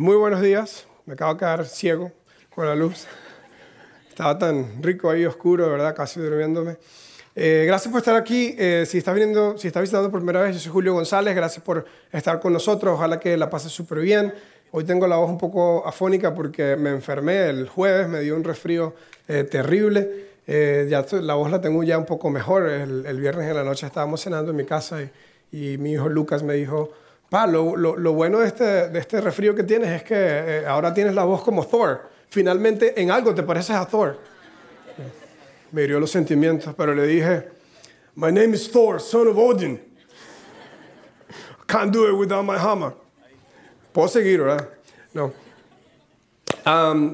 Muy buenos días. Me acabo de quedar ciego con la luz. Estaba tan rico ahí, oscuro, ¿verdad? Casi durmiéndome. Eh, gracias por estar aquí. Eh, si estás viniendo, si estás visitando por primera vez, yo soy Julio González. Gracias por estar con nosotros. Ojalá que la pases súper bien. Hoy tengo la voz un poco afónica porque me enfermé el jueves, me dio un resfrío eh, terrible. ya la voz la tengo ya un poco mejor. El, viernes en la noche estábamos cenando en mi casa y mi hijo Lucas me dijo, Pa, lo, lo, bueno de este, de este resfrío que tienes es que eh, ahora tienes la voz como Thor. Finalmente en algo te pareces a Thor. Me hirió los sentimientos, pero le dije, My name is Thor, son of Odin. Can't do it without my hammer. Puedo seguir, ¿verdad? No.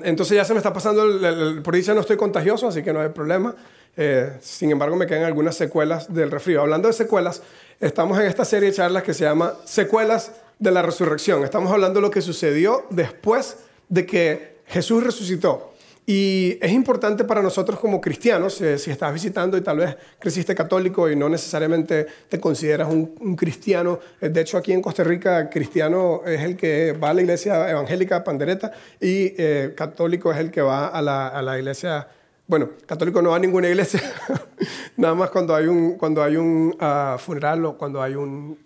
entonces ya se me está pasando, el, por ahí ya no estoy contagioso, así que no hay problema. Eh, sin embargo, me quedan algunas secuelas del resfrío. Hablando de secuelas, estamos en esta serie de charlas que se llama Secuelas de la Resurrección. Estamos hablando de lo que sucedió después de que Jesús resucitó. Y es importante para nosotros como cristianos, eh, si estás visitando y tal vez creciste católico y no necesariamente te consideras un, cristiano, eh, de hecho aquí en Costa Rica cristiano es el que va a la iglesia evangélica Pandereta y católico es el que va a la iglesia bueno, católico no va a ninguna iglesia, nada más cuando hay un, cuando hay un ah, funeral o cuando hay un,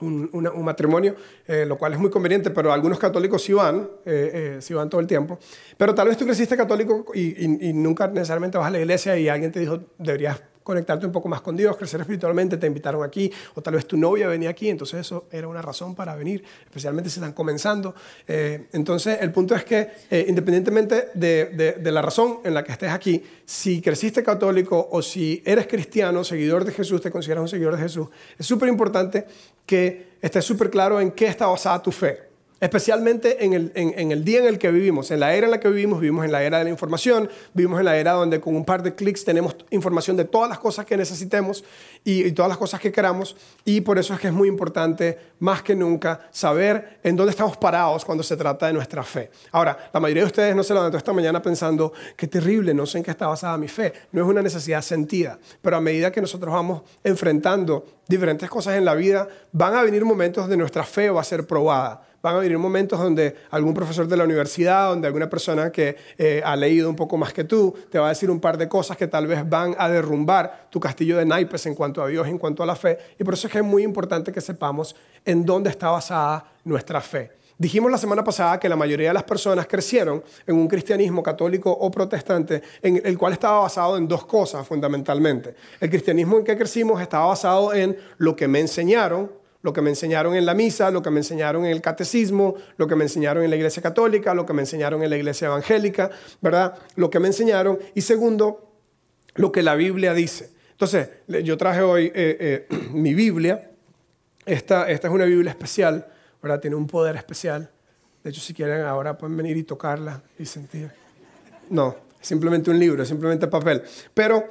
un, matrimonio, eh, lo cual es muy conveniente, pero algunos católicos sí van, eh, eh, sí van todo el tiempo. Pero tal vez tú creciste católico y, y, nunca necesariamente vas a la iglesia y alguien te dijo, deberías conectarte un poco más con Dios, crecer espiritualmente, te invitaron aquí, o tal vez tu novia venía aquí, entonces eso era una razón para venir, especialmente si están comenzando. Eh, entonces, el punto es que eh, independientemente de, de, la razón en la que estés aquí, si creciste católico o si eres cristiano, seguidor de Jesús, te consideras un seguidor de Jesús, es súper importante que estés súper claro en qué está basada tu fe. Especialmente en el, en, el, día en el que vivimos, en la era en la que vivimos, vivimos en la era de la información, vivimos en la era donde con un par de clics tenemos información de todas las cosas que necesitemos y, todas las cosas que queramos. Y por eso es que es muy importante, más que nunca, saber en dónde estamos parados cuando se trata de nuestra fe. Ahora, la mayoría de ustedes no se levantó esta mañana pensando, qué terrible, no sé en qué está basada mi fe. No es una necesidad sentida, pero a medida que nosotros vamos enfrentando diferentes cosas en la vida, van a venir momentos donde nuestra fe va a ser probada van a venir momentos donde algún profesor de la universidad, donde alguna persona que eh, ha leído un poco más que tú, te va a decir un par de cosas que tal vez van a derrumbar tu castillo de naipes en cuanto a Dios, en cuanto a la fe. Y por eso es que es muy importante que sepamos en dónde está basada nuestra fe. Dijimos la semana pasada que la mayoría de las personas crecieron en un cristianismo católico o protestante, en el cual estaba basado en dos cosas fundamentalmente. El cristianismo en que crecimos estaba basado en lo que me enseñaron, lo que me enseñaron en la misa, lo que me enseñaron en el catecismo, lo que me enseñaron en la iglesia católica, lo que me enseñaron en la iglesia evangélica, ¿verdad? Lo que me enseñaron. Y segundo, lo que la Biblia dice. Entonces, yo traje hoy eh, eh, mi Biblia. Esta, esta es una Biblia especial, ¿verdad? Tiene un poder especial. De hecho, si quieren, ahora pueden venir y tocarla y sentir. No, simplemente un libro, simplemente papel. Pero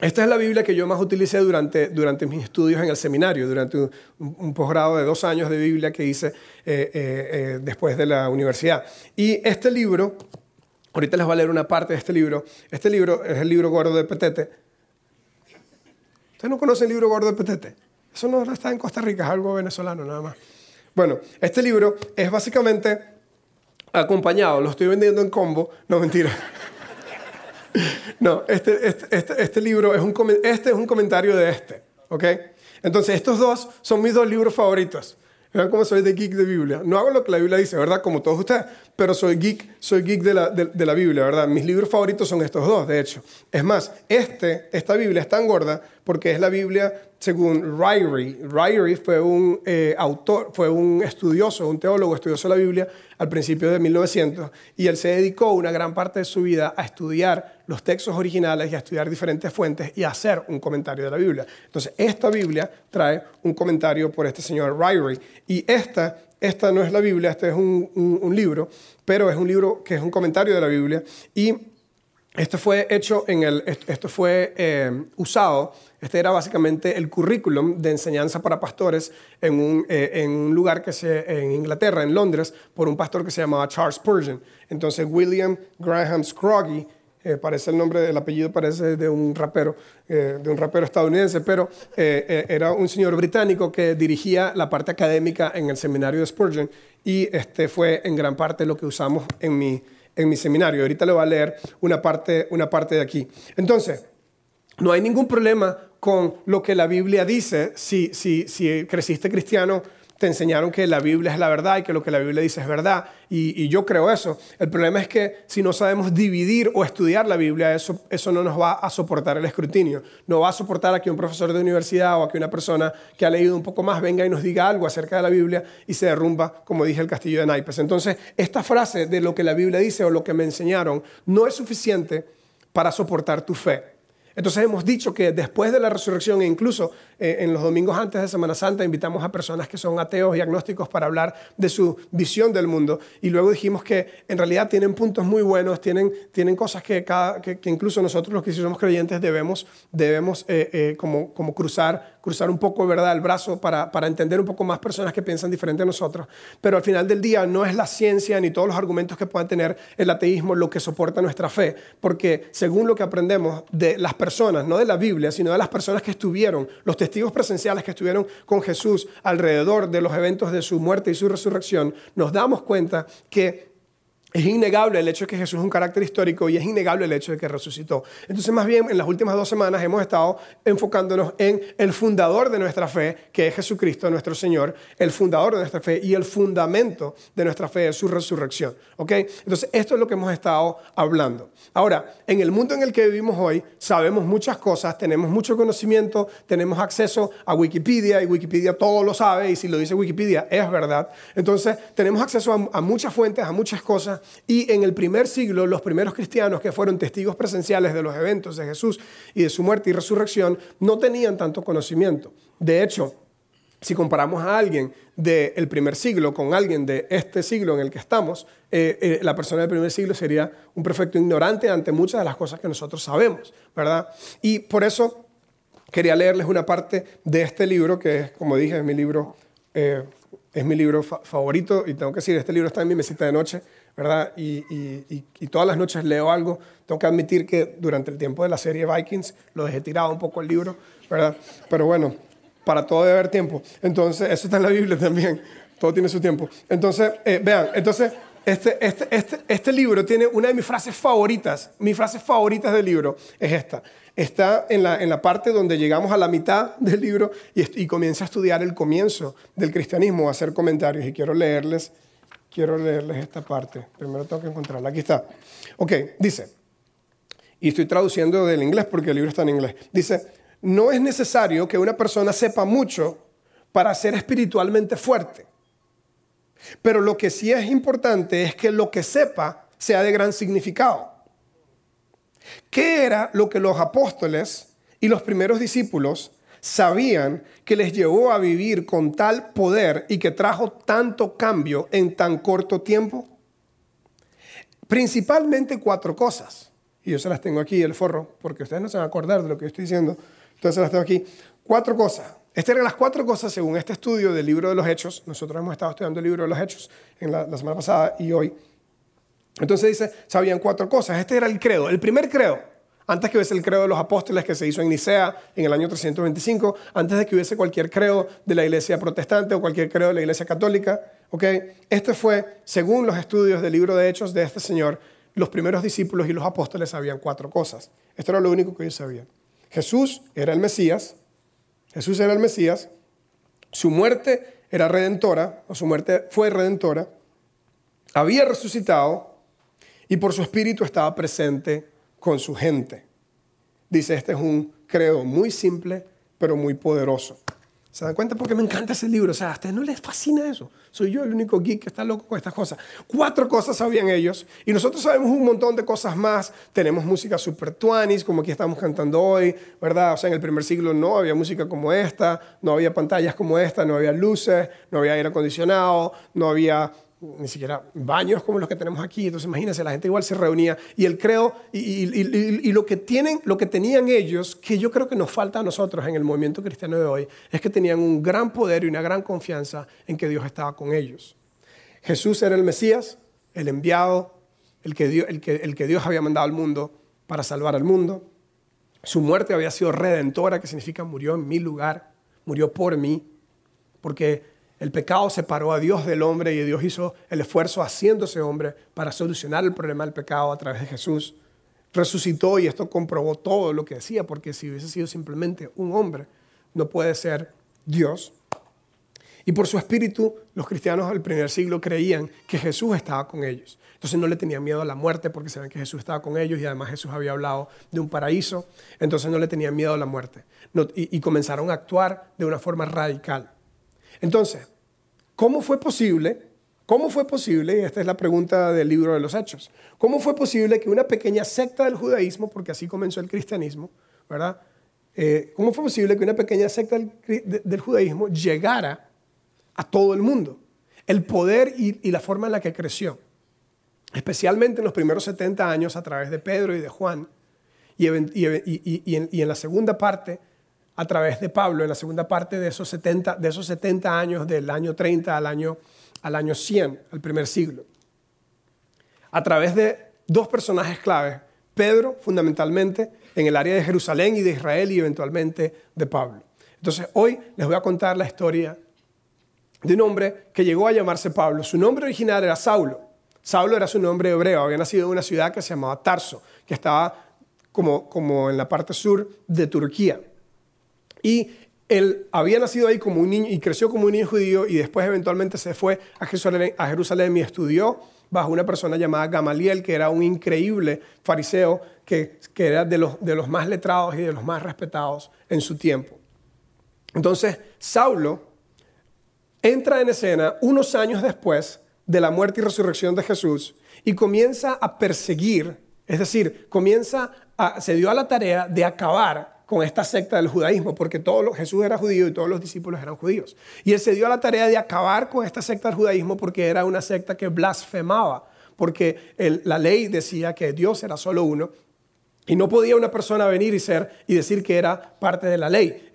esta es la Biblia que yo más utilicé durante, durante mis estudios en el seminario, durante un, posgrado de dos años de Biblia que hice eh, eh, eh, después de la universidad. Y este libro, ahorita les voy a leer una parte de este libro. Este libro es el libro gordo de Petete. ¿Ustedes no conocen el libro gordo de Petete? Eso no está en Costa Rica, es algo venezolano nada más. Bueno, este libro es básicamente acompañado, lo estoy vendiendo en combo, no mentira. No, este, este, este, este, libro es un, este es un comentario de este, ¿ok? Entonces, estos dos son mis dos libros favoritos. Vean cómo soy de geek de Biblia. No hago lo que la Biblia dice, ¿verdad? Como todos ustedes, pero soy geek, soy geek de la, de, la Biblia, ¿verdad? Mis libros favoritos son estos dos, de hecho. Es más, este, esta Biblia es tan gorda porque es la Biblia según Ryrie. Ryrie fue un eh, autor, fue un estudioso, un teólogo, estudioso la Biblia al principio de 1900 y él se dedicó una gran parte de su vida a estudiar los textos originales y a estudiar diferentes fuentes y a hacer un comentario de la Biblia. Entonces, esta Biblia trae un comentario por este señor Ryrie y esta, esta no es la Biblia, este es un, libro, pero es un libro que es un comentario de la Biblia y esto fue hecho en el, esto fue eh, usado este era básicamente el currículum de enseñanza para pastores en un, eh, en un lugar que se, en Inglaterra, en Londres, por un pastor que se llamaba Charles Spurgeon. Entonces William Graham Scroggie eh, parece el nombre del apellido, parece de un rapero, eh, de un rapero estadounidense, pero eh, era un señor británico que dirigía la parte académica en el seminario de Spurgeon y este fue en gran parte lo que usamos en mi, en mi seminario. Ahorita le voy a leer una parte, una parte de aquí. Entonces, no hay ningún problema con lo que la Biblia dice si, si, si creciste cristiano te enseñaron que la Biblia es la verdad y que lo que la Biblia dice es verdad. Y, yo creo eso. El problema es que si no sabemos dividir o estudiar la Biblia, eso, eso no nos va a soportar el escrutinio. No va a soportar a que un profesor de universidad o a que una persona que ha leído un poco más venga y nos diga algo acerca de la Biblia y se derrumba, como dije, el castillo de naipes. Entonces, esta frase de lo que la Biblia dice o lo que me enseñaron no es suficiente para soportar tu fe. Entonces hemos dicho que después de la resurrección e incluso eh, en los domingos antes de Semana Santa invitamos a personas que son ateos y agnósticos para hablar de su visión del mundo. Y luego dijimos que en realidad tienen puntos muy buenos, tienen, tienen cosas que, cada, que, incluso nosotros los que somos creyentes debemos, debemos eh, eh, como, como cruzar, cruzar un poco ¿verdad? el brazo para, para entender un poco más personas que piensan diferente a nosotros. Pero al final del día no es la ciencia ni todos los argumentos que puedan tener el ateísmo lo que soporta nuestra fe, porque según lo que aprendemos de las personas, no de la Biblia, sino de las personas que estuvieron, los testigos presenciales que estuvieron con Jesús alrededor de los eventos de su muerte y su resurrección, nos damos cuenta que es innegable el hecho de que Jesús es un carácter histórico y es innegable el hecho de que resucitó. Entonces, más bien, en las últimas dos semanas hemos estado enfocándonos en el fundador de nuestra fe, que es Jesucristo, nuestro Señor, el fundador de nuestra fe y el fundamento de nuestra fe es su resurrección. ¿Ok? Entonces, esto es lo que hemos estado hablando. Ahora, en el mundo en el que vivimos hoy, sabemos muchas cosas, tenemos mucho conocimiento, tenemos acceso a Wikipedia y Wikipedia todo lo sabe y si lo dice Wikipedia es verdad. Entonces, tenemos acceso a, a muchas fuentes, a muchas cosas y en el primer siglo, los primeros cristianos que fueron testigos presenciales de los eventos de Jesús y de su muerte y resurrección, no tenían tanto conocimiento. De hecho, si comparamos a alguien del primer siglo con alguien de este siglo en el que estamos, eh, eh, la persona del primer siglo sería un perfecto ignorante ante muchas de las cosas que nosotros sabemos, ¿verdad? Y por eso quería leerles una parte de este libro, que es, como dije, es mi libro, eh, es mi libro favorito, y tengo que decir, este libro está en mi mesita de noche, ¿verdad? Y, todas las noches leo algo. Tengo que admitir que durante el tiempo de la serie Vikings lo dejé tirado un poco el libro, ¿verdad? Pero bueno, para todo debe haber tiempo. Entonces, eso está en la Biblia también. Todo tiene su tiempo. Entonces, eh, vean, entonces, este, este, este, este libro tiene una de mis frases favoritas. Mis frases favoritas del libro es esta. Está en la, en la parte donde llegamos a la mitad del libro y, y comienza a estudiar el comienzo del cristianismo, a hacer comentarios. Y quiero leerles quiero leerles esta parte. Primero tengo que encontrarla. Aquí está. Ok, dice, y estoy traduciendo del inglés porque el libro está en inglés. Dice, no es necesario que una persona sepa mucho para ser espiritualmente fuerte. Pero lo que sí es importante es que lo que sepa sea de gran significado. ¿Qué era lo que los apóstoles y los primeros discípulos sabían que les llevó a vivir con tal poder y que trajo tanto cambio en tan corto tiempo? Principalmente cuatro cosas. Y yo se las tengo aquí, el forro, porque ustedes no se van a acordar de lo que estoy diciendo. Entonces se las tengo aquí. Cuatro cosas. Estas eran las cuatro cosas según este estudio del libro de los Hechos. Nosotros hemos estado estudiando el libro de los Hechos en la semana pasada y hoy. Entonces dice, sabían cuatro cosas. Este era el credo. El primer credo antes que hubiese el credo de los apóstoles que se hizo en Nicea en el año 325, antes de que hubiese cualquier credo de la iglesia protestante o cualquier credo de la iglesia católica. ¿okay? Este fue, según los estudios del libro de Hechos de este Señor, los primeros discípulos y los apóstoles sabían cuatro cosas. Esto era lo único que ellos sabían. Jesús era el Mesías, Jesús era el Mesías, su muerte era redentora, o su muerte fue redentora, había resucitado y por su espíritu estaba presente con su gente. Dice, este es un credo muy simple, pero muy poderoso. ¿Se dan cuenta? Porque me encanta ese libro. O sea, a ustedes no les fascina eso. Soy yo el único geek que está loco con estas cosas. Cuatro cosas sabían ellos. Y nosotros sabemos un montón de cosas más. Tenemos música super tuanis, como aquí estamos cantando hoy, ¿verdad? O sea, en el primer siglo no había música como esta, no había pantallas como esta, no había luces, no había aire acondicionado, no había ni siquiera baños como los que tenemos aquí. Entonces, imagínense, la gente igual se reunía. Y el creo, y, lo, que tienen, lo que tenían ellos, que yo creo que nos falta a nosotros en el movimiento cristiano de hoy, es que tenían un gran poder y una gran confianza en que Dios estaba con ellos. Jesús era el Mesías, el enviado, el que, Dios, el que, el que Dios había mandado al mundo. para salvar al mundo. Su muerte había sido redentora, que significa murió en mi lugar, murió por mí, porque el pecado separó a Dios del hombre y Dios hizo el esfuerzo haciéndose hombre para solucionar el problema del pecado a través de Jesús. Resucitó y esto comprobó todo lo que decía, porque si hubiese sido simplemente un hombre, no puede ser Dios. Y por su espíritu, los cristianos del primer siglo creían que Jesús estaba con ellos. Entonces no le tenían miedo a la muerte porque sabían que Jesús estaba con ellos y además Jesús había hablado de un paraíso. Entonces no le tenían miedo a la muerte. y, y comenzaron a actuar de una forma radical. Entonces, ¿cómo fue posible? ¿Cómo fue posible? Y esta es la pregunta del libro de los Hechos. ¿Cómo fue posible que una pequeña secta del judaísmo, porque así comenzó el cristianismo, ¿verdad? Eh, ¿Cómo fue posible que una pequeña secta del judaísmo llegara a todo el mundo. El poder y, la forma en la que creció, especialmente en los primeros 70 años a través de Pedro y de Juan, y, en, la segunda parte a través de Pablo, en la segunda parte de esos 70, de esos 70 años, del año 30 al año, al año 100, al primer siglo. A través de dos personajes claves, Pedro fundamentalmente en el área de Jerusalén y de Israel y eventualmente de Pablo. Entonces hoy les voy a contar la historia de un hombre que llegó a llamarse Pablo. Su nombre original era Saulo. Saulo era su nombre hebreo, había nacido en una ciudad que se llamaba Tarso, que estaba como, como en la parte sur de Turquía. Y él había nacido ahí como un niño y creció como un niño judío y después eventualmente se fue a Jerusalén, a Jerusalén y estudió bajo una persona llamada Gamaliel, que era un increíble fariseo, que, que era de los, de los más letrados y de los más respetados en su tiempo. Entonces, Saulo entra en escena unos años después de la muerte y resurrección de Jesús y comienza a perseguir, es decir, comienza a, se dio a la tarea de acabar con esta secta del judaísmo, porque todo Jesús era judío y todos los discípulos eran judíos. Y él se dio a la tarea de acabar con esta secta del judaísmo porque era una secta que blasfemaba, porque la ley decía que Dios era solo uno y no podía una persona venir y ser y decir que era parte de la ley,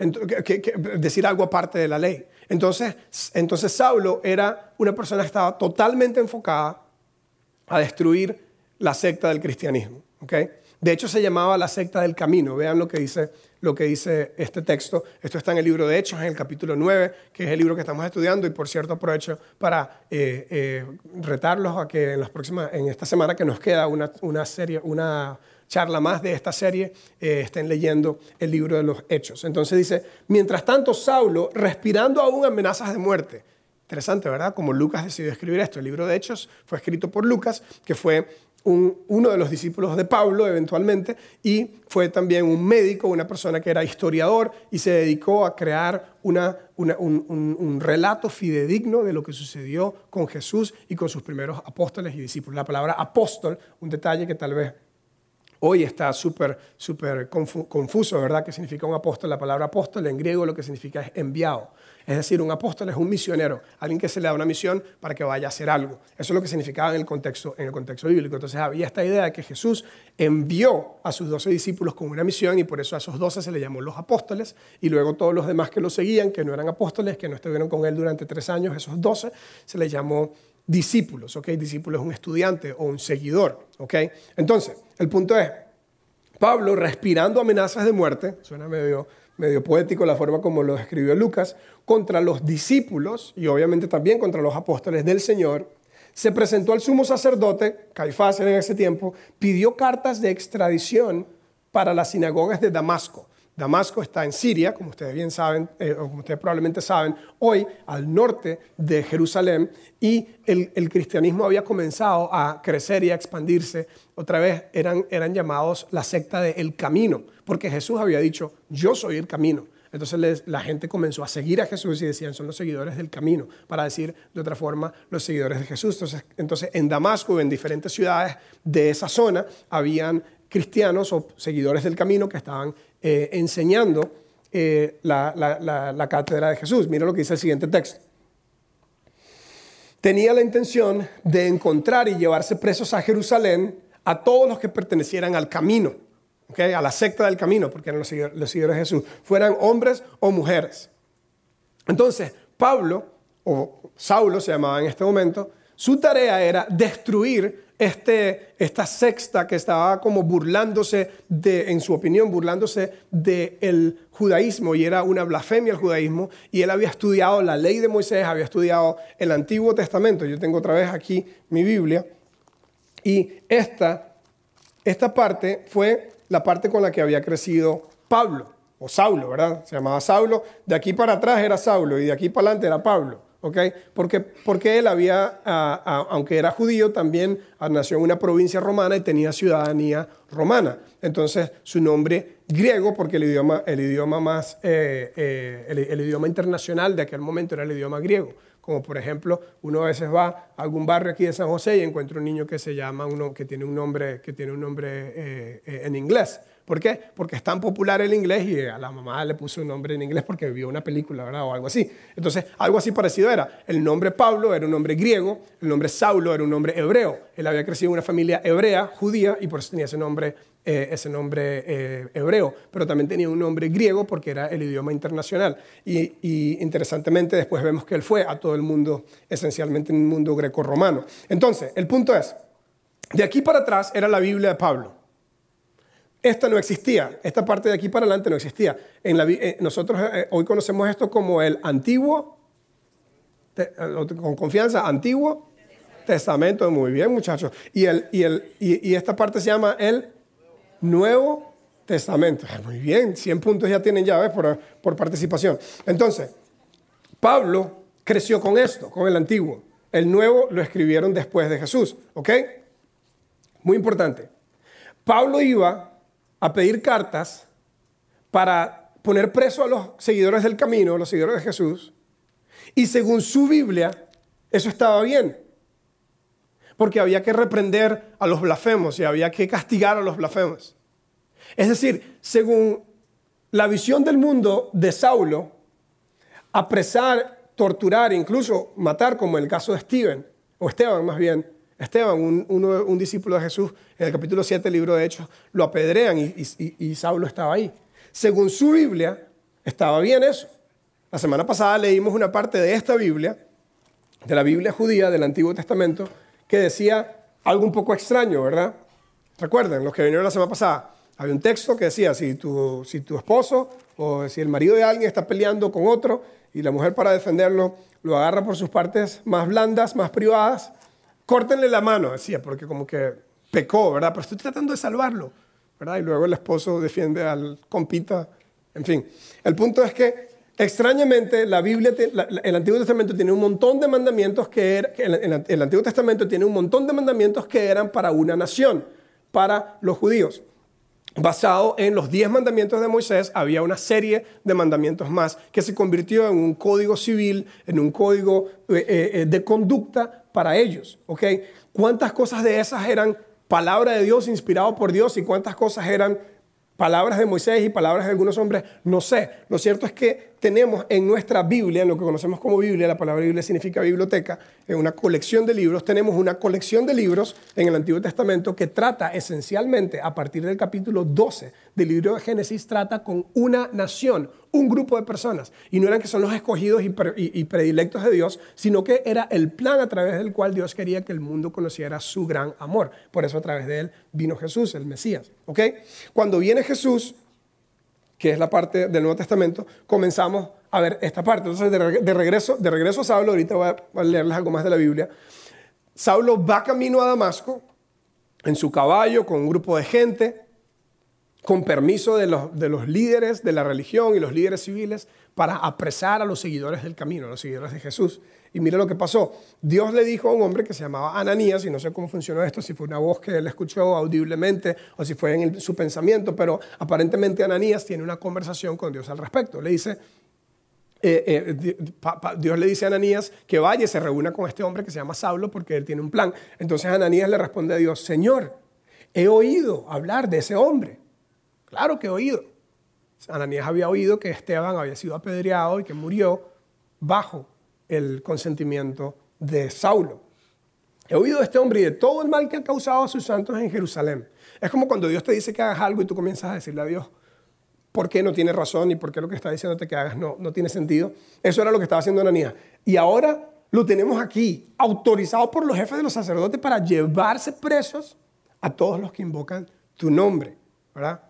decir algo aparte de la ley. Entonces, entonces Saulo era una persona que estaba totalmente enfocada a destruir la secta del cristianismo. ¿okay? De hecho, se llamaba la secta del camino. Vean lo que, dice, lo que dice este texto. Esto está en el libro de Hechos, en el capítulo 9, que es el libro que estamos estudiando. Y por cierto, aprovecho para eh, eh, retarlos a que en, las próximas, en esta semana que nos queda una, una serie, una charla más de esta serie, eh, estén leyendo el libro de los Hechos. Entonces dice, mientras tanto Saulo, respirando aún amenazas de muerte. Interesante, ¿verdad? Como Lucas decidió escribir esto. El libro de Hechos fue escrito por Lucas, que fue uno de los discípulos de Pablo eventualmente, y fue también un médico, una persona que era historiador y se dedicó a crear una, un, relato fidedigno de lo que sucedió con Jesús y con sus primeros apóstoles y discípulos. La palabra apóstol, un detalle que tal vez hoy está súper, súper confuso, ¿verdad? ¿Qué significa un apóstol? La palabra apóstol en griego lo que significa es enviado. Es decir, un apóstol es un misionero, alguien que se le da una misión para que vaya a hacer algo. Eso es lo que significaba en el contexto, en el contexto bíblico. Entonces había esta idea de que Jesús envió a sus doce discípulos con una misión y por eso a esos doce se le llamó los apóstoles y luego todos los demás que lo seguían, que no eran apóstoles, que no estuvieron con él durante tres años, esos doce, se les llamó discípulos, ¿ok? Discípulo es un estudiante o un seguidor, ¿ok? Entonces, el punto es, Pablo respirando amenazas de muerte, suena medio, poético la forma como lo escribió Lucas, contra los discípulos y obviamente también contra los apóstoles del Señor, se presentó al sumo sacerdote, Caifás en ese tiempo, pidió cartas de extradición para las sinagogas de Damasco Damasco está en Siria, como ustedes bien saben, eh, o como ustedes probablemente saben, hoy al norte de Jerusalén, y el, cristianismo había comenzado a crecer y a expandirse. Otra vez eran, eran llamados la secta del camino, porque Jesús había dicho, yo soy el camino. Entonces la gente comenzó a seguir a Jesús y decían, son los seguidores del camino, para decir de otra forma, los seguidores de Jesús. Entonces, entonces en Damasco, en diferentes ciudades de esa zona, habían cristianos o seguidores del camino que estaban eh, enseñando eh, la, cátedra de Jesús. Mira lo que dice el siguiente texto. Tenía la intención de encontrar y llevarse presos a Jerusalén a todos los que pertenecieran al camino, a la secta del camino, porque eran los seguidores de Jesús, fueran hombres o mujeres. Entonces, Pablo, o Saulo se llamaba en este momento, Su tarea era destruir este, esta sexta que estaba como burlándose de, en su opinión, burlándose del judaísmo y era una blasfemia el judaísmo. Y él había estudiado la ley de Moisés, había estudiado el Antiguo Testamento. Yo tengo otra vez aquí mi Biblia. Y esta, esta parte fue la parte con la que había crecido Pablo, o Saulo, ¿verdad? Se llamaba Saulo. De aquí para atrás era Saulo y de aquí para adelante era Pablo. ¿Ok? Porque, porque él había, aunque era judío, también nació en una provincia romana y tenía ciudadanía romana. Entonces, su nombre griego, porque el idioma, el idioma más, eh, eh, el, idioma internacional de aquel momento era el idioma griego. Como por ejemplo, uno a veces va a algún barrio aquí de San José y encuentra un niño que se llama, uno, que tiene un nombre, que tiene un nombre eh, en inglés. ¿Por qué? Porque es tan popular el inglés y a la mamá le puso un nombre en inglés porque vio una película, ¿verdad? O algo así. Entonces, algo así parecido era. El nombre Pablo era un nombre griego, el nombre Saulo era un nombre hebreo. Él había crecido en una familia hebrea, judía, y por eso tenía ese nombre, eh, ese nombre eh, hebreo. Pero también tenía un nombre griego porque era el idioma internacional. Y, y interesantemente, después vemos que él fue a todo el mundo, esencialmente en un mundo greco-romano. Entonces, el punto es, de aquí para atrás era la Biblia de Pablo. Esta no existía, esta parte de aquí para adelante no existía. En la, eh, nosotros eh, hoy conocemos esto como el antiguo, eh, con confianza, antiguo testamento. Muy bien, muchachos. Y, el, y, el, y, esta parte se llama el Nuevo Testamento. Ah, muy bien, 100 puntos ya tienen ya, ¿ves? Por, por participación. Entonces, Pablo creció con esto, con el antiguo. El nuevo lo escribieron después de Jesús, ¿ok? Muy importante. Pablo iba a pedir cartas para poner preso a los seguidores del camino, los seguidores de Jesús, y según su Biblia, eso estaba bien. Porque había que reprender a los blasfemos y había que castigar a los blasfemos. Es decir, según la visión del mundo de Saulo, apresar, torturar, incluso matar, como en el caso de Steven, o Esteban más bien, Esteban, un, discípulo de Jesús, en el capítulo 7 del libro de Hechos, lo apedrean y, Saulo estaba ahí. Según su Biblia, estaba bien eso. La semana pasada leímos una parte de esta Biblia, de la Biblia judía del Antiguo Testamento, que decía algo un poco extraño, ¿verdad? Recuerden, los que vinieron la semana pasada, había un texto que decía, si tu, si tu esposo o si el marido de alguien está peleando con otro y la mujer para defenderlo lo agarra por sus partes más blandas, más privadas, córtenle la mano, decía, porque como que pecó, ¿verdad? Pero estoy tratando de salvarlo, ¿verdad? Y luego el esposo defiende al compita, en fin. El punto es que extrañamente la Biblia, el Antiguo Testamento tiene un montón de mandamientos que, er, el Antiguo Testamento tiene un montón de mandamientos que eran para una nación, para los judíos basado en los diez mandamientos de Moisés, había una serie de mandamientos más que se convirtió en un código civil, en un código eh, eh, de conducta para ellos. ¿ok? ¿Cuántas cosas de esas eran palabra de Dios, inspirado por Dios, y cuántas cosas eran palabras de Moisés y palabras de algunos hombres? No sé. Lo cierto es que tenemos en nuestra Biblia, en lo que conocemos como Biblia, la palabra Biblia significa biblioteca, en una colección de libros, tenemos una colección de libros en el Antiguo Testamento que trata esencialmente, a partir del capítulo 12 del libro de Génesis, trata con una nación, un grupo de personas. Y no eran que son los escogidos y, predilectos de Dios, sino que era el plan a través del cual Dios quería que el mundo conociera su gran amor. Por eso a través de él vino Jesús, el Mesías. ¿ok? Cuando viene Jesús, que es la parte del Nuevo Testamento, comenzamos a ver esta parte. Entonces, de, regreso, de regreso a Saulo, ahorita voy a, leerles algo más de la Biblia. Saulo va camino a Damasco en su caballo con un grupo de gente, con permiso de los, de los líderes de la religión y los líderes civiles, para apresar a los seguidores del camino, a los seguidores de Jesús. Y mire lo que pasó. Dios le dijo a un hombre que se llamaba Ananías, y no sé cómo funcionó esto, si fue una voz que él escuchó audiblemente o si fue en su pensamiento, pero aparentemente Ananías tiene una conversación con Dios al respecto. Le dice, eh, eh, Dios le dice a Ananías que vaya y se reúna con este hombre que se llama Saulo porque él tiene un plan. Entonces Ananías le responde a Dios, Señor, he oído hablar de ese hombre. Claro que he oído. Ananías había oído que Esteban había sido apedreado y que murió bajo el consentimiento de Saulo. He oído de este hombre y de todo el mal que ha causado a sus santos en Jerusalén. Es como cuando Dios te dice que hagas algo y tú comienzas a decirle a Dios por qué no tiene razón y por qué lo que está diciéndote que hagas no, no tiene sentido. Eso era lo que estaba haciendo Ananías. Y ahora lo tenemos aquí, autorizado por los jefes de los sacerdotes para llevarse presos a todos los que invocan tu nombre, ¿verdad?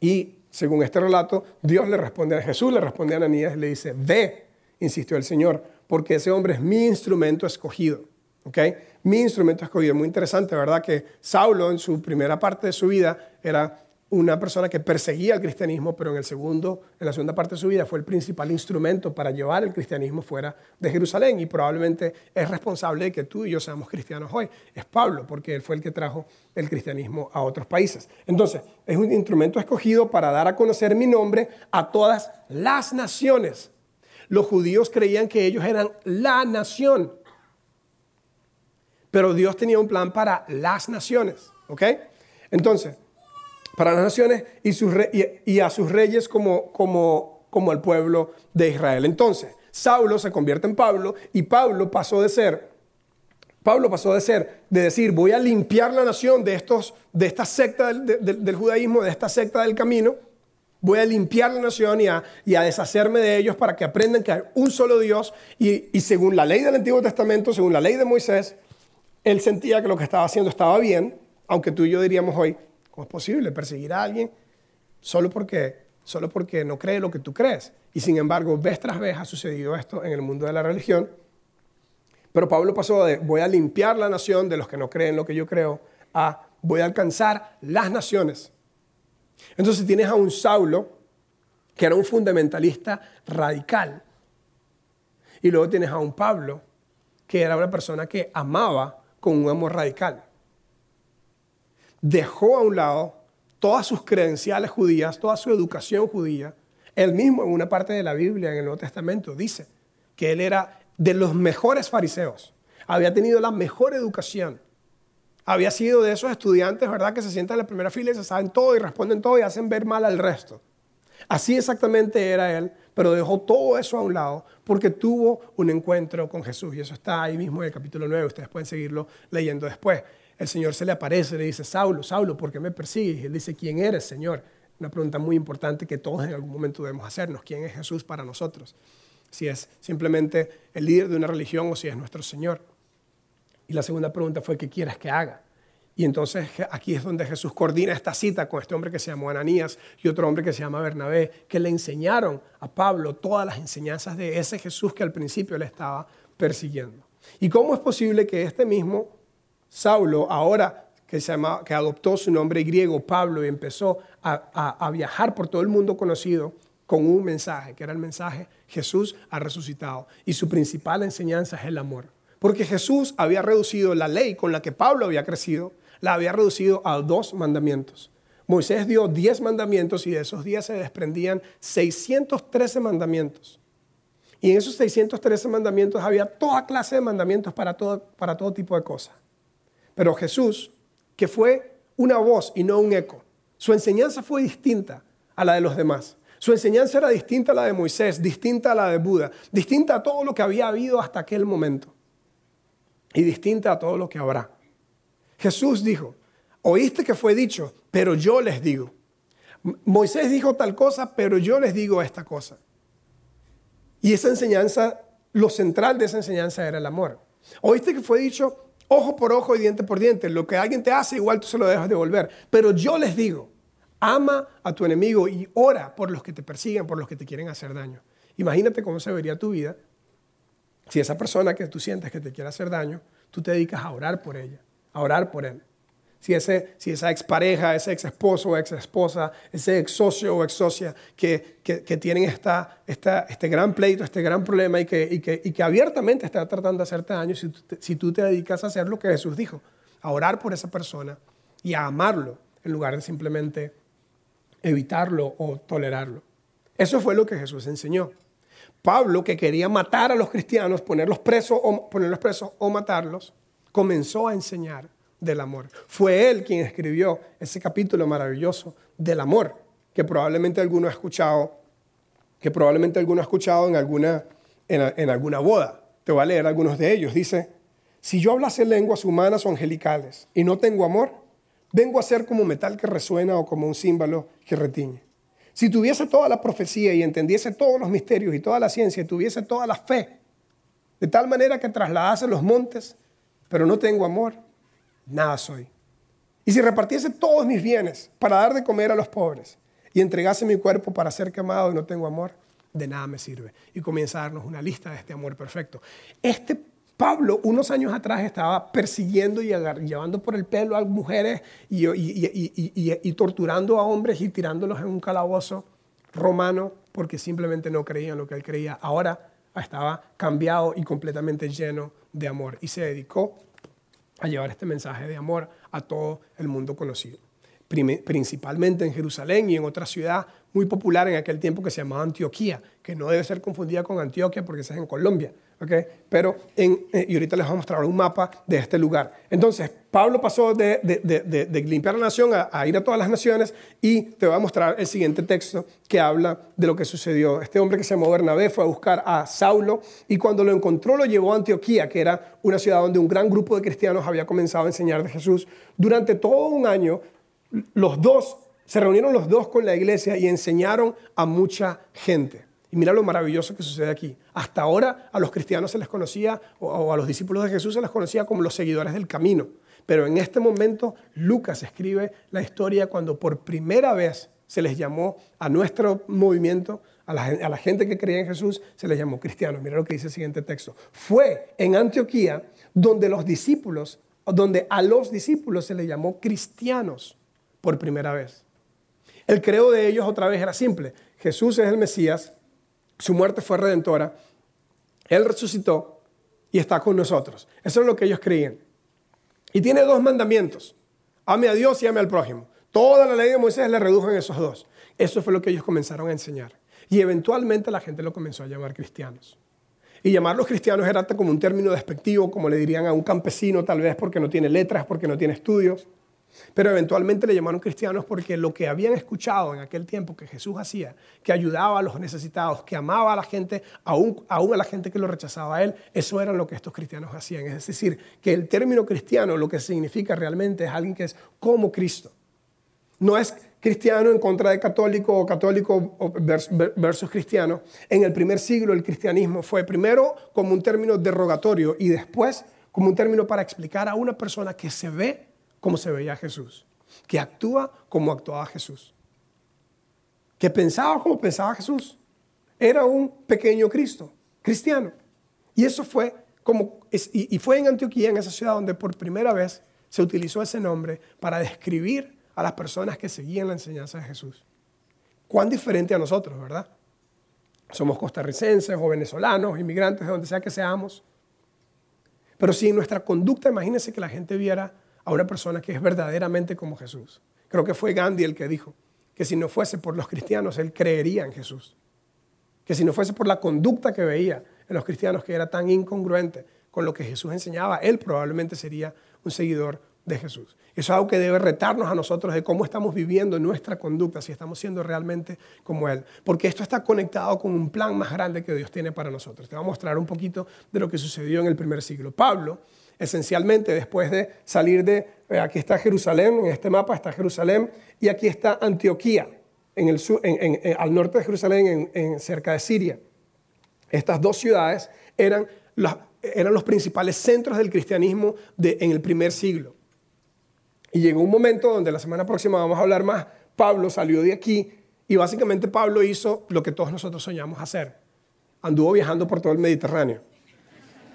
Y según este relato, Dios le responde a Jesús, le responde a Ananías y le dice, ve, insistió el Señor, porque ese hombre es mi instrumento escogido. ¿ok? Mi instrumento escogido. Muy interesante, ¿verdad? Que Saulo en su primera parte de su vida era una persona que perseguía el cristianismo, pero en, el segundo, en la segunda parte de su vida fue el principal instrumento para llevar el cristianismo fuera de Jerusalén y probablemente es responsable de que tú y yo seamos cristianos hoy. Es Pablo, porque él fue el que trajo el cristianismo a otros países. Entonces, es un instrumento escogido para dar a conocer mi nombre a todas las naciones. Los judíos creían que ellos eran la nación, pero Dios tenía un plan para las naciones, ¿ok? Entonces, para las naciones y, a sus reyes como, como, como al pueblo de Israel. Entonces, Saulo se convierte en Pablo y Pablo pasó de ser, Pablo pasó de ser, de decir, voy a limpiar la nación de, estos, de esta secta del, judaísmo, de esta secta del camino, voy a limpiar la nación y a, y a, deshacerme de ellos para que aprendan que hay un solo Dios. Y, y, según la ley del Antiguo Testamento, según la ley de Moisés, él sentía que lo que estaba haciendo estaba bien, aunque tú y yo diríamos hoy, ¿Cómo es posible perseguir a alguien solo porque, solo porque no cree lo que tú crees? Y sin embargo, vez tras vez ha sucedido esto en el mundo de la religión. Pero Pablo pasó de voy a limpiar la nación de los que no creen lo que yo creo a voy a alcanzar las naciones. Entonces tienes a un Saulo que era un fundamentalista radical. Y luego tienes a un Pablo que era una persona que amaba con un amor radical dejó a un lado todas sus credenciales judías, toda su educación judía. Él mismo en una parte de la Biblia, en el Nuevo Testamento, dice que él era de los mejores fariseos, había tenido la mejor educación, había sido de esos estudiantes, ¿verdad?, que se sientan en la primera fila y se saben todo y responden todo y hacen ver mal al resto. Así exactamente era él, pero dejó todo eso a un lado porque tuvo un encuentro con Jesús. Y eso está ahí mismo en el capítulo 9, ustedes pueden seguirlo leyendo después el Señor se le aparece le dice, Saulo, Saulo, ¿por qué me persigues? Y él dice, ¿quién eres, Señor? Una pregunta muy importante que todos en algún momento debemos hacernos. ¿Quién es Jesús para nosotros? Si es simplemente el líder de una religión o si es nuestro Señor. Y la segunda pregunta fue, ¿qué quieres que haga? Y entonces aquí es donde Jesús coordina esta cita con este hombre que se llamó Ananías y otro hombre que se llama Bernabé, que le enseñaron a Pablo todas las enseñanzas de ese Jesús que al principio le estaba persiguiendo. ¿Y cómo es posible que este mismo Saulo, ahora que, se que adoptó su nombre griego, Pablo, y empezó a, viajar por todo el mundo conocido con un mensaje, que era el mensaje, Jesús ha resucitado. Y su principal enseñanza es el amor. Porque Jesús había reducido la ley con la que Pablo había crecido, la había reducido a dos mandamientos. Moisés dio diez mandamientos y de esos días se desprendían 613 mandamientos. Y en esos 613 mandamientos había toda clase de mandamientos para todo, para todo tipo de cosas. Pero Jesús, que fue una voz y no un eco, su enseñanza fue distinta a la de los demás. Su enseñanza era distinta a la de Moisés, distinta a la de Buda, distinta a todo lo que había habido hasta aquel momento y distinta a todo lo que habrá. Jesús dijo, oíste que fue dicho, pero yo les digo. Moisés dijo tal cosa, pero yo les digo esta cosa. Y esa enseñanza, lo central de esa enseñanza era el amor. Oíste que fue dicho, ojo por ojo y diente por diente. Lo que alguien te hace, igual tú se lo dejas devolver. Pero yo les digo, ama a tu enemigo y ora por los que te persiguen, por los que te quieren hacer daño. Imagínate cómo se vería tu vida si esa persona que tú sientes que te quiere hacer daño, tú te dedicas a orar por ella, a orar por él si, ese, si esa expareja, ese ex esposo o ex esposa, ese ex socio o ex socia que, que, tienen esta, esta, este gran pleito, este gran problema y que, y que, y que abiertamente está tratando de hacerte daño, si si tú te dedicas a hacer lo que Jesús dijo, a orar por esa persona y a amarlo en lugar de simplemente evitarlo o tolerarlo. Eso fue lo que Jesús enseñó. Pablo, que quería matar a los cristianos, ponerlos presos ponerlos presos o matarlos, comenzó a enseñar del amor. Fue él quien escribió ese capítulo maravilloso del amor, que probablemente alguno ha escuchado, que probablemente alguno ha escuchado en alguna, en, alguna boda. Te voy a leer algunos de ellos. Dice, si yo hablase lenguas humanas o angelicales y no tengo amor, vengo a ser como metal que resuena o como un címbalo que retiñe. Si tuviese toda la profecía y entendiese todos los misterios y toda la ciencia y tuviese toda la fe, de tal manera que trasladase los montes, pero no tengo amor, nada soy. Y si repartiese todos mis bienes para dar de comer a los pobres y entregase mi cuerpo para ser quemado y no tengo amor, de nada me sirve. Y comienza a darnos una lista de este amor perfecto. Este Pablo unos años atrás estaba persiguiendo y llevando por el pelo a mujeres y, torturando a hombres y tirándolos en un calabozo romano porque simplemente no creían lo que él creía. Ahora estaba cambiado y completamente lleno de amor y se dedicó a llevar este mensaje de amor a todo el mundo conocido principalmente en Jerusalén y en otra ciudad muy popular en aquel tiempo que se llamaba Antioquía, que no debe ser confundida con Antioquia porque esa es en Colombia. ¿okay? Pero en, eh, y ahorita les voy a mostrar un mapa de este lugar. Entonces, Pablo pasó de, de, limpiar la nación a, ir a todas las naciones y te voy a mostrar el siguiente texto que habla de lo que sucedió. Este hombre que se llamó Bernabé fue a buscar a Saulo y cuando lo encontró lo llevó a Antioquía, que era una ciudad donde un gran grupo de cristianos había comenzado a enseñar de Jesús. Durante todo un año los dos, se reunieron los dos con la iglesia y enseñaron a mucha gente. Y mira lo maravilloso que sucede aquí. Hasta ahora a los cristianos se les conocía, o a los discípulos de Jesús se les conocía como los seguidores del camino. Pero en este momento Lucas escribe la historia cuando por primera vez se les llamó a nuestro movimiento, a la, gente que creía en Jesús, se les llamó cristianos. Mira lo que dice el siguiente texto. Fue en Antioquía donde los discípulos, donde a los discípulos se les llamó cristianos por primera vez. El credo de ellos otra vez era simple. Jesús es el Mesías, su muerte fue redentora, Él resucitó y está con nosotros. Eso es lo que ellos creían. Y tiene dos mandamientos. Ame a Dios y ame al prójimo. Toda la ley de Moisés le redujo en esos dos. Eso fue lo que ellos comenzaron a enseñar. Y eventualmente la gente lo comenzó a llamar cristianos. Y llamarlos cristianos era como un término despectivo, como le dirían a un campesino, tal vez porque no tiene letras, porque no tiene estudios. Pero eventualmente le llamaron cristianos porque lo que habían escuchado en aquel tiempo que Jesús hacía, que ayudaba a los necesitados, que amaba a la gente, aún, a la gente que lo rechazaba a él, eso era lo que estos cristianos hacían. Es decir, que el término cristiano lo que significa realmente es alguien que es como Cristo. No es cristiano en contra de católico o católico versus cristiano. En el primer siglo el cristianismo fue primero como un término derogatorio y después como un término para explicar a una persona que se ve como se veía Jesús, que actúa como actuaba Jesús, que pensaba como pensaba Jesús. Era un pequeño Cristo, cristiano. Y eso fue como, y fue en Antioquía, en esa ciudad, donde por primera vez se utilizó ese nombre para describir a las personas que seguían la enseñanza de Jesús. Cuán diferente a nosotros, ¿verdad? Somos costarricenses o venezolanos, inmigrantes, de donde sea que seamos. Pero si en nuestra conducta, imagínense que la gente viera a una persona que es verdaderamente como Jesús. Creo que fue Gandhi el que dijo que si no fuese por los cristianos, él creería en Jesús. Que si no fuese por la conducta que veía en los cristianos, que era tan incongruente con lo que Jesús enseñaba, él probablemente sería un seguidor de Jesús. Eso es algo que debe retarnos a nosotros de cómo estamos viviendo nuestra conducta, si estamos siendo realmente como Él. Porque esto está conectado con un plan más grande que Dios tiene para nosotros. Te voy a mostrar un poquito de lo que sucedió en el primer siglo. Pablo esencialmente después de salir de, eh, aquí está Jerusalén, en este mapa está Jerusalén, y aquí está Antioquía, al norte de Jerusalén, en, cerca de Siria. Estas dos ciudades eran, los principales centros del cristianismo en el primer siglo. Y llegó un momento donde la semana próxima vamos a hablar más, Pablo salió de aquí y básicamente Pablo hizo lo que todos nosotros soñamos hacer. Anduvo viajando por todo el Mediterráneo.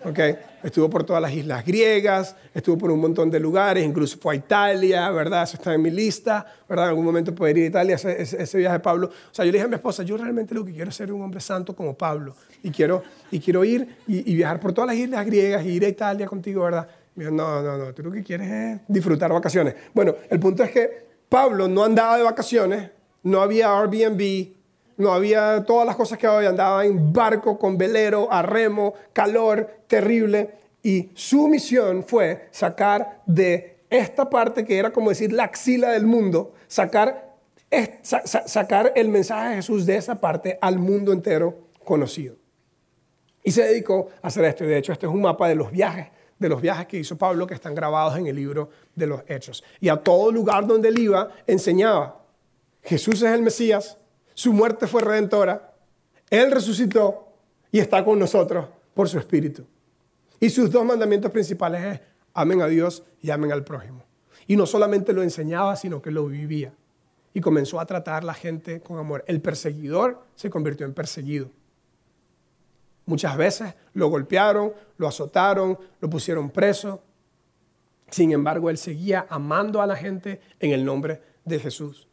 Okay. Estuvo por todas las islas griegas, estuvo por un montón de lugares, incluso fue a Italia, ¿verdad? Eso está en mi lista, ¿verdad? En algún momento poder ir a Italia, ese, viaje de Pablo. O sea, yo le dije a mi esposa, yo realmente lo que quiero es ser un hombre santo como Pablo. Y quiero, y quiero ir y, viajar por todas las islas griegas y ir a Italia contigo, ¿verdad? Me dijo, no, no, no, tú lo que quieres es disfrutar vacaciones. Bueno, el punto es que Pablo no andaba de vacaciones, no había Airbnb, no había todas las cosas que había, andaba en barco, con velero, a remo, calor terrible. Y su misión fue sacar de esta parte que era como decir la axila del mundo, sacar, sacar el mensaje de Jesús de esa parte al mundo entero conocido. Y se dedicó a hacer esto. De hecho, este es un mapa de los viajes, de los viajes que hizo Pablo que están grabados en el libro de los Hechos. Y a todo lugar donde él iba, enseñaba. Jesús es el Mesías, su muerte fue redentora, Él resucitó y está con nosotros por su Espíritu. Y sus dos mandamientos principales es amen a Dios y amen al prójimo. Y no solamente lo enseñaba, sino que lo vivía. Y comenzó a tratar a la gente con amor. El perseguidor se convirtió en perseguido. Muchas veces lo golpearon, lo azotaron, lo pusieron preso. Sin embargo, él seguía amando a la gente en el nombre de Jesús.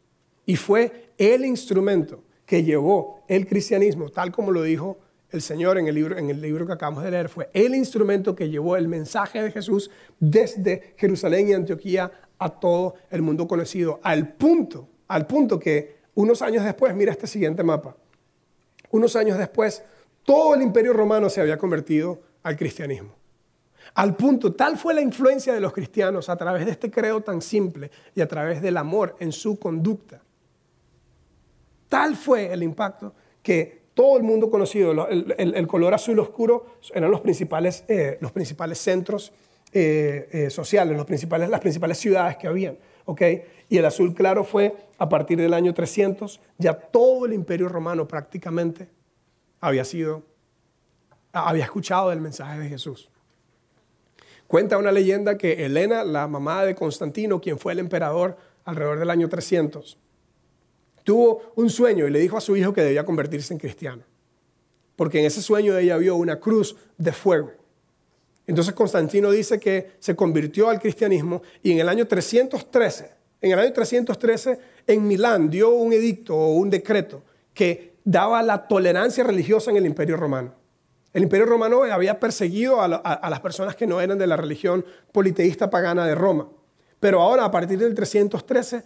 Y fue el instrumento que llevó el cristianismo, tal como lo dijo el Señor en el libro, en el libro que acabamos de leer, fue el instrumento que llevó el mensaje de Jesús desde Jerusalén y Antioquía a todo el mundo conocido, al punto, al punto que unos años después, mira este siguiente mapa, unos años después, todo el imperio romano se había convertido al cristianismo. Al punto, tal fue la influencia de los cristianos a través de este credo tan simple y a través del amor en su conducta. Tal fue el impacto que todo el mundo conocido, el, color azul oscuro eran los principales, eh, los principales centros eh, eh, sociales, las principales ciudades que habían. Y el azul claro fue a partir del año 300, ya todo el imperio romano prácticamente había sido, había escuchado el mensaje de Jesús. Cuenta una leyenda que Elena, la mamá de Constantino, quien fue el emperador alrededor del año 300, tuvo un sueño y le dijo a su hijo que debía convertirse en cristiano. Porque en ese sueño ella vio una cruz de fuego. Entonces Constantino dice que se convirtió al cristianismo y en el año 313, en el año 313 en Milán dio un edicto o un decreto que daba la tolerancia religiosa en el imperio romano. El imperio romano había perseguido a, las personas que no eran de la religión politeísta pagana de Roma. Pero ahora, a partir del 313,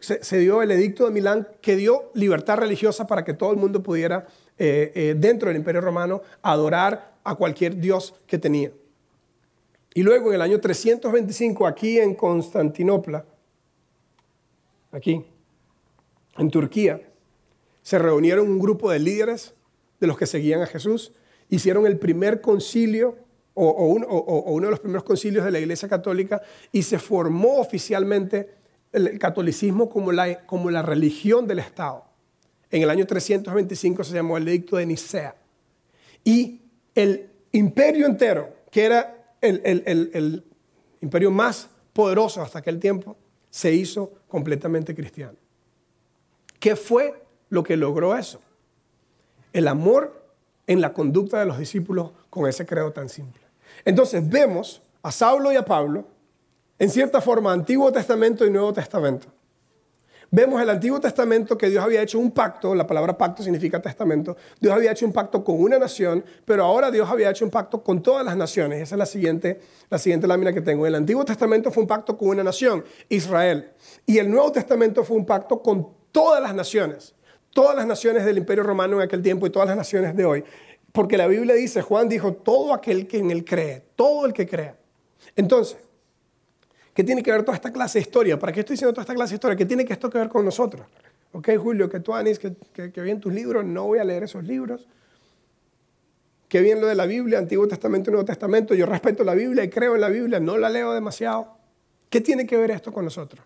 se, dio el edicto de Milán que dio libertad religiosa para que todo el mundo pudiera, eh, eh, dentro del imperio romano, adorar a cualquier dios que tenía. Y luego, en el año 325, aquí en Constantinopla, aquí, en Turquía, se reunieron un grupo de líderes de los que seguían a Jesús hicieron el primer concilio o, uno de los primeros concilios de la Iglesia Católica y se formó oficialmente el catolicismo como la, como la religión del Estado. En el año 325 se llamó el Edicto de Nicea. Y el imperio entero, que era el, el imperio más poderoso hasta aquel tiempo, se hizo completamente cristiano. ¿Qué fue lo que logró eso? El amor en la conducta de los discípulos con ese credo tan simple. Entonces vemos a Saulo y a Pablo, en cierta forma, Antiguo Testamento y Nuevo Testamento. Vemos el Antiguo Testamento que Dios había hecho un pacto, la palabra pacto significa testamento, Dios había hecho un pacto con una nación, pero ahora Dios había hecho un pacto con todas las naciones. Esa es la siguiente, la siguiente lámina que tengo. El Antiguo Testamento fue un pacto con una nación, Israel, y el Nuevo Testamento fue un pacto con todas las naciones todas las naciones del Imperio Romano en aquel tiempo y todas las naciones de hoy. Porque la Biblia dice, Juan dijo, todo aquel que en él cree, todo el que crea. Entonces, ¿qué tiene que ver toda esta clase de historia? ¿Para qué estoy diciendo toda esta clase de historia? ¿Qué tiene esto que ver con nosotros? Ok, Julio, que tú, Anis, que, que, que bien tus libros, no voy a leer esos libros. Qué bien lo de la Biblia, Antiguo Testamento Nuevo Testamento. Yo respeto la Biblia y creo en la Biblia, no la leo demasiado. ¿Qué tiene que ver esto con nosotros?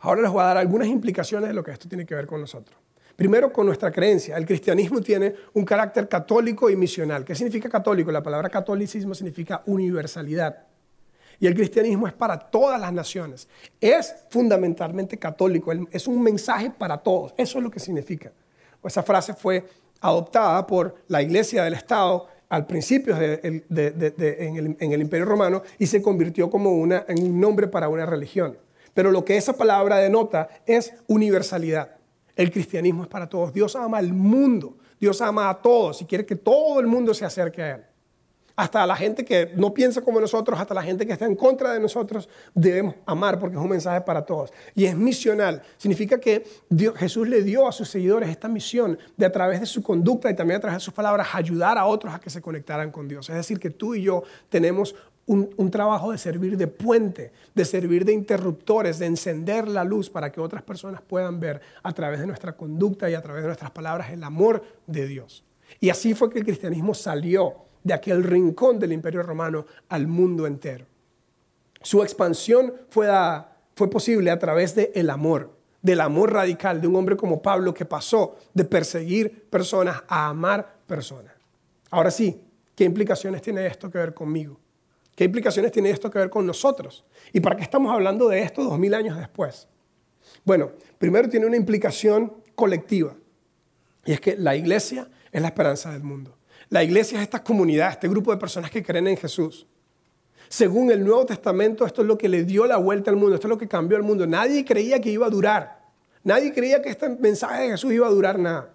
Ahora les voy a dar algunas implicaciones de lo que esto tiene que ver con nosotros. Primero, con nuestra creencia. El cristianismo tiene un carácter católico y misional. ¿Qué significa católico? La palabra catolicismo significa universalidad. Y el cristianismo es para todas las naciones. Es fundamentalmente católico. Es un mensaje para todos. Eso es lo que significa. Esa frase fue adoptada por la Iglesia del Estado al principio en, el, Imperio Romano y se convirtió como una, en un nombre para una religión. Pero lo que esa palabra denota es universalidad. El cristianismo es para todos. Dios ama al mundo. Dios ama a todos y quiere que todo el mundo se acerque a Él. Hasta la gente que no piensa como nosotros, hasta la gente que está en contra de nosotros, debemos amar porque es un mensaje para todos. Y es misional. Significa que Jesús le dio a sus seguidores esta misión de a través de su conducta y también a través de sus palabras ayudar a otros a que se conectaran con Dios. Es decir, que tú y yo tenemos un, trabajo de servir de puente, de servir de interruptores, de encender la luz para que otras personas puedan ver a través de nuestra conducta y a través de nuestras palabras el amor de Dios. Y así fue que el cristianismo salió de aquel rincón del imperio romano al mundo entero. Su expansión fue, posible a través del el amor, del amor radical de un hombre como Pablo que pasó de perseguir personas a amar personas. Ahora sí, ¿qué implicaciones tiene esto que ver conmigo? ¿Qué implicaciones tiene esto que ver con nosotros? ¿Y para qué estamos hablando de esto dos mil años después? Bueno, primero tiene una implicación colectiva. Y es que la iglesia es la esperanza del mundo. La iglesia es esta comunidad, este grupo de personas que creen en Jesús. Según el Nuevo Testamento, esto es lo que le dio la vuelta al mundo, esto es lo que cambió el mundo. Nadie creía que iba a durar. Nadie creía que este mensaje de Jesús iba a durar nada.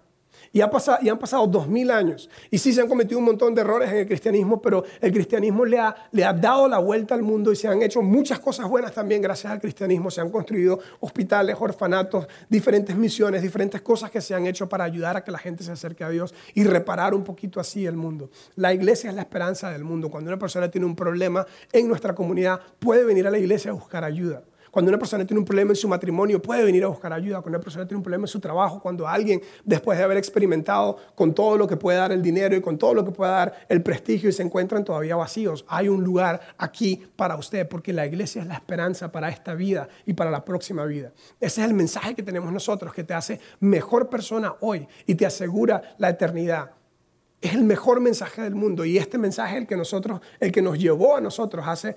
Y, han pasado dos mil años. Y sí se han cometido un montón de errores en el cristianismo, pero el cristianismo le ha, le ha dado la vuelta al mundo y se han hecho muchas cosas buenas también gracias al cristianismo. Se han construido hospitales, orfanatos, diferentes misiones, diferentes cosas que se han hecho para ayudar a que la gente se acerque a Dios y reparar un poquito así el mundo. La iglesia es la esperanza del mundo. Cuando una persona tiene un problema en nuestra comunidad, puede venir a la iglesia a buscar ayuda. Cuando una persona tiene un problema en su matrimonio, puede venir a buscar ayuda. Cuando una persona tiene un problema en su trabajo, cuando alguien, después de haber experimentado con todo lo que puede dar el dinero y con todo lo que puede dar el prestigio y se encuentran todavía vacíos, hay un lugar aquí para usted, porque la iglesia es la esperanza para esta vida y para la próxima vida. Ese es el mensaje que tenemos nosotros, que te hace mejor persona hoy y te asegura la eternidad es el mejor mensaje del mundo y este mensaje es el que nosotros, el que nos llevó a nosotros hace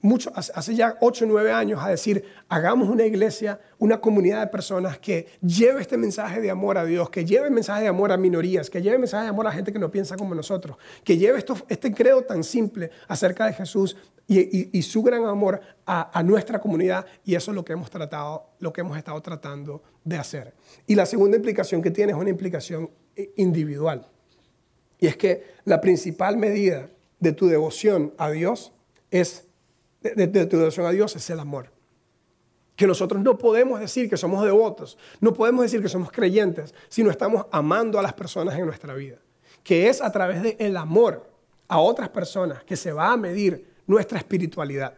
mucho, hace ya 8 o 9 años a decir, hagamos una iglesia, una comunidad de personas que lleve este mensaje de amor a Dios, que lleve mensaje de amor a minorías, que lleve mensaje de amor a gente que no piensa como nosotros, que lleve esto, este credo tan simple acerca de Jesús y, su gran amor a, a, nuestra comunidad y eso es lo que hemos tratado, lo que hemos estado tratando de hacer. Y la segunda implicación que tiene es una implicación individual. Y es que la principal medida de tu devoción a Dios es, de, tu devoción a Dios es el amor. Que nosotros no podemos decir que somos devotos, no podemos decir que somos creyentes si no estamos amando a las personas en nuestra vida. Que es a través del amor a otras personas que se va a medir nuestra espiritualidad.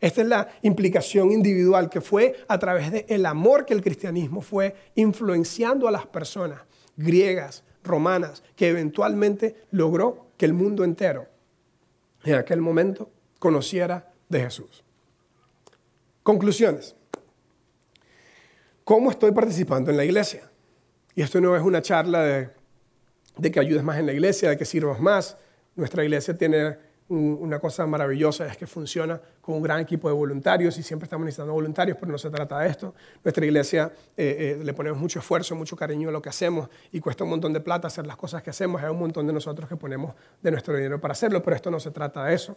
Esta es la implicación individual que fue a través del amor que el cristianismo fue influenciando a las personas griegas, romanas que eventualmente logró que el mundo entero en aquel momento conociera de Jesús. Conclusiones. ¿Cómo estoy participando en la iglesia? Y esto no es una charla de, de que ayudes más en la iglesia, de que sirvas más. Nuestra iglesia tiene una cosa maravillosa es que funciona con un gran equipo de voluntarios y siempre estamos necesitando voluntarios, pero no se trata de esto. Nuestra iglesia eh, eh, le ponemos mucho esfuerzo, mucho cariño a lo que hacemos y cuesta un montón de plata hacer las cosas que hacemos. Hay un montón de nosotros que ponemos de nuestro dinero para hacerlo, pero esto no se trata de eso.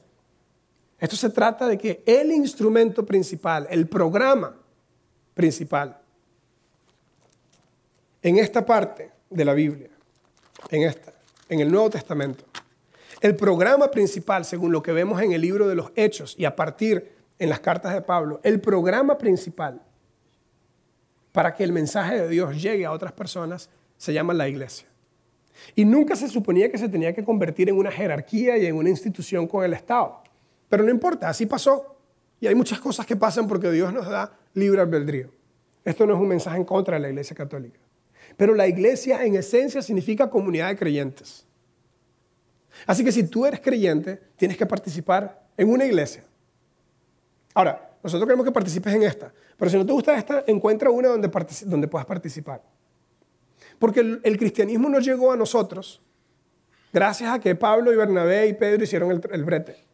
Esto se trata de que el instrumento principal, el programa principal, en esta parte de la Biblia, en esta, en el Nuevo Testamento, el programa principal, según lo que vemos en el libro de los Hechos y a partir en las cartas de Pablo, el programa principal para que el mensaje de Dios llegue a otras personas se llama la iglesia. Y nunca se suponía que se tenía que convertir en una jerarquía y en una institución con el Estado. Pero no importa, así pasó. Y hay muchas cosas que pasan porque Dios nos da libre albedrío. Esto no es un mensaje en contra de la iglesia católica. Pero la iglesia en esencia significa comunidad de creyentes. Así que si tú eres creyente, tienes que participar en una iglesia. Ahora, nosotros queremos que participes en esta, pero si no te gusta esta, encuentra una donde, puedas participar. Porque el, cristianismo no llegó a nosotros gracias a que Pablo y Bernabé y Pedro hicieron el, el brete,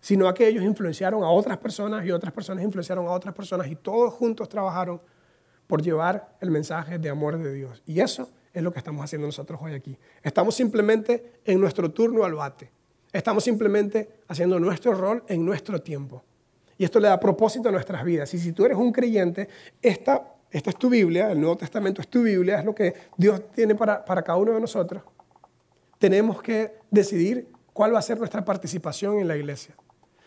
sino a que ellos influenciaron a otras personas y otras personas influenciaron a otras personas y todos juntos trabajaron por llevar el mensaje de amor de Dios. Y eso es lo que estamos haciendo nosotros hoy aquí. Estamos simplemente en nuestro turno al bate. Estamos simplemente haciendo nuestro rol en nuestro tiempo. Y esto le da propósito a nuestras vidas. Y si tú eres un creyente, esta, esta es tu Biblia, el Nuevo Testamento es tu Biblia, es lo que Dios tiene para, para cada uno de nosotros. Tenemos que decidir cuál va a ser nuestra participación en la iglesia.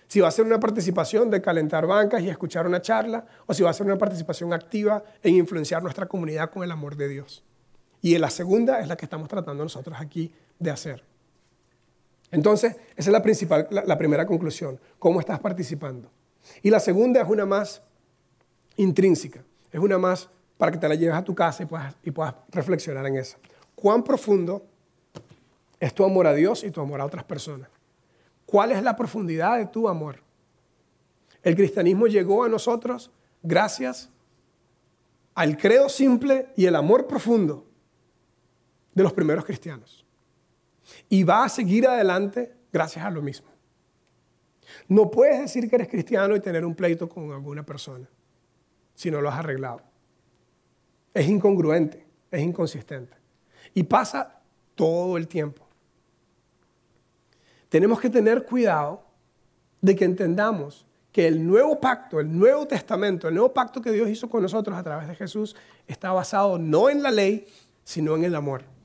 Si va a ser una participación de calentar bancas y escuchar una charla, o si va a ser una participación activa en influenciar nuestra comunidad con el amor de Dios. Y la segunda es la que estamos tratando nosotros aquí de hacer. Entonces, esa es la principal, la, primera conclusión. ¿Cómo estás participando? Y la segunda es una más intrínseca. Es una más para que te la lleves a tu casa y puedas, y puedas reflexionar en esa. ¿Cuán profundo es tu amor a Dios y tu amor a otras personas? ¿Cuál es la profundidad de tu amor? El cristianismo llegó a nosotros gracias al credo simple y el amor profundo de los primeros cristianos. Y va a seguir adelante gracias a lo mismo. No puedes decir que eres cristiano y tener un pleito con alguna persona si no lo has arreglado. Es incongruente, es inconsistente. Y pasa todo el tiempo. Tenemos que tener cuidado de que entendamos que el nuevo pacto, el nuevo testamento, el nuevo pacto que Dios hizo con nosotros a través de Jesús está basado no en la ley, sino en el amor.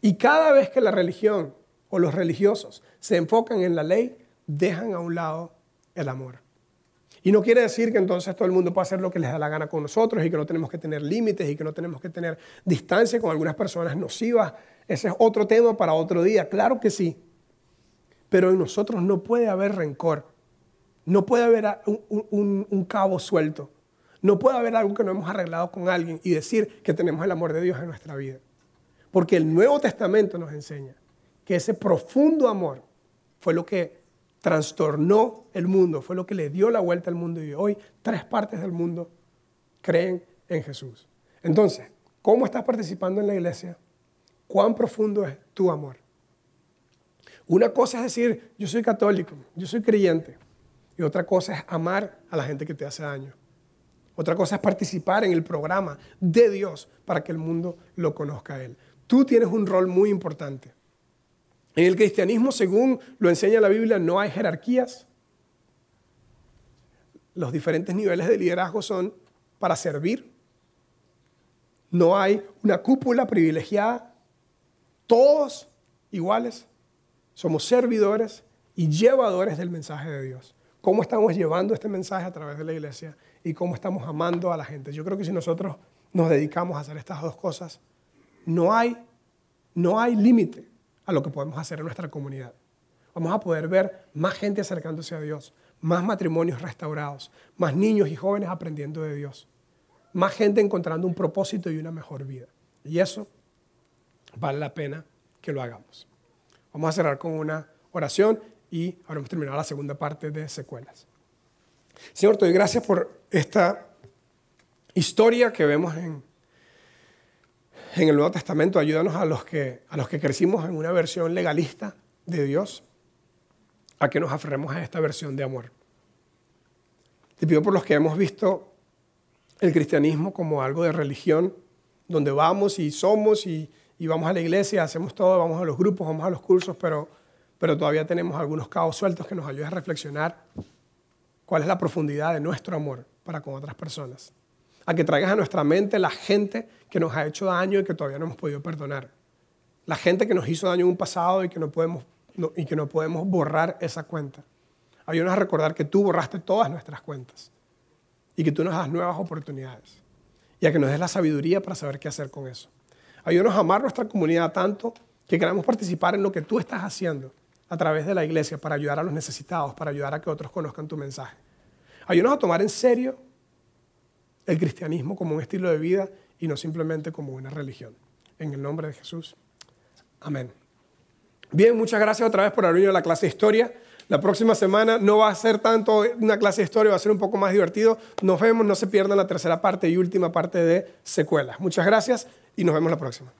Y cada vez que la religión o los religiosos se enfocan en la ley, dejan a un lado el amor. Y no quiere decir que entonces todo el mundo pueda hacer lo que les da la gana con nosotros y que no tenemos que tener límites y que no tenemos que tener distancia con algunas personas nocivas. Ese es otro tema para otro día. Claro que sí. Pero en nosotros no puede haber rencor. No puede haber un, un cabo suelto. No puede haber algo que no hemos arreglado con alguien y decir que tenemos el amor de Dios en nuestra vida. Porque el Nuevo Testamento nos enseña que ese profundo amor fue lo que trastornó el mundo, fue lo que le dio la vuelta al mundo y hoy tres partes del mundo creen en Jesús. Entonces, ¿cómo estás participando en la iglesia? ¿Cuán profundo es tu amor? Una cosa es decir, yo soy católico, yo soy creyente, y otra cosa es amar a la gente que te hace daño. Otra cosa es participar en el programa de Dios para que el mundo lo conozca a Él. Tú tienes un rol muy importante. En el cristianismo, según lo enseña la Biblia, no hay jerarquías. Los diferentes niveles de liderazgo son para servir. No hay una cúpula privilegiada. Todos iguales. Somos servidores y llevadores del mensaje de Dios. ¿Cómo estamos llevando este mensaje a través de la iglesia y cómo estamos amando a la gente? Yo creo que si nosotros nos dedicamos a hacer estas dos cosas, no hay, no hay límite a lo que podemos hacer en nuestra comunidad. Vamos a poder ver más gente acercándose a Dios, más matrimonios restaurados, más niños y jóvenes aprendiendo de Dios, más gente encontrando un propósito y una mejor vida. Y eso vale la pena que lo hagamos. Vamos a cerrar con una oración y ahora hemos terminado la segunda parte de secuelas. Señor, te doy gracias por esta historia que vemos en en el Nuevo Testamento, ayúdanos a los, que, a los que crecimos en una versión legalista de Dios, a que nos aferremos a esta versión de amor. Te pido por los que hemos visto el cristianismo como algo de religión, donde vamos y somos y, vamos a la iglesia, hacemos todo, vamos a los grupos, vamos a los cursos, pero, pero todavía tenemos algunos cabos sueltos que nos ayuden a reflexionar cuál es la profundidad de nuestro amor para con otras personas a que traigas a nuestra mente la gente que nos ha hecho daño y que todavía no hemos podido perdonar. La gente que nos hizo daño en un pasado y que no podemos, y que no podemos borrar esa cuenta. Ayúdanos a recordar que tú borraste todas nuestras cuentas y que tú nos das nuevas oportunidades y a que nos des la sabiduría para saber qué hacer con eso. Ayúdanos a amar nuestra comunidad tanto que queramos participar en lo que tú estás haciendo a través de la iglesia para ayudar a los necesitados, para ayudar a que otros conozcan tu mensaje. Ayúdanos a tomar en serio el cristianismo como un estilo de vida y no simplemente como una religión. En el nombre de Jesús. Amén. Bien, muchas gracias otra vez por haber venido a la clase de historia. La próxima semana no va a ser tanto una clase de historia, va a ser un poco más divertido. Nos vemos, no se pierdan la tercera parte y última parte de secuelas. Muchas gracias y nos vemos la próxima.